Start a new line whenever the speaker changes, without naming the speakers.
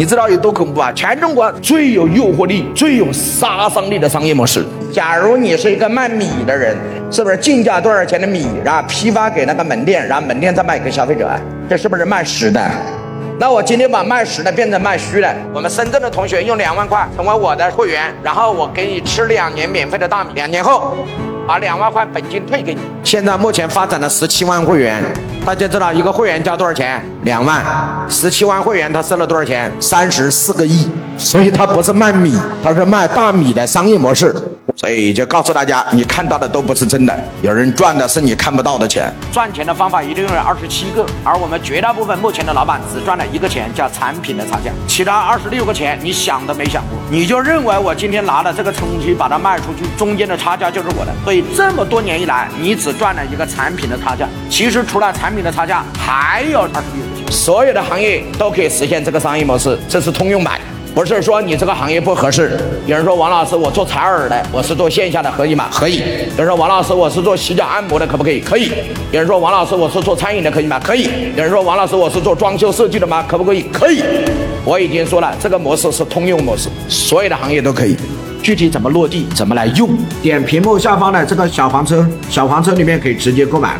你知道有多恐怖啊？全中国最有诱惑力、最有杀伤力的商业模式。假如你是一个卖米的人，是不是进价多少钱的米，然后批发给那个门店，然后门店再卖给消费者？这是不是卖实的？那我今天把卖实的变成卖虚的。我们深圳的同学用两万块成为我的会员，然后我给你吃两年免费的大米，两年后把两万块本金退给你。现在目前发展了十七万会员。大家知道一个会员交多少钱？两万，十七万会员他收了多少钱？三十四个亿。所以他不是卖米，他是卖大米的商业模式。所以就告诉大家，你看到的都不是真的，有人赚的是你看不到的钱。赚钱的方法一定有二十七个，而我们绝大部分目前的老板只赚了一个钱，叫产品的差价，其他二十六个钱你想都没想过，你就认为我今天拿了这个东西把它卖出去，中间的差价就是我的。所以这么多年以来，你只赚了一个产品的差价，其实除了产品的差价，还有二十六个钱。所有的行业都可以实现这个商业模式，这是通用版。不是说你这个行业不合适。有人说王老师，我做采耳的，我是做线下的，可以吗？可以。有人说王老师，我是做洗脚按摩的，可不可以？可以。有人说王老师，我是做餐饮的，可以吗？可以。有人说王老师，我是做装修设计的吗？可不可以？可以。我已经说了，这个模式是通用模式，所有的行业都可以。具体怎么落地，怎么来用？点屏幕下方的这个小黄车，小黄车里面可以直接购买。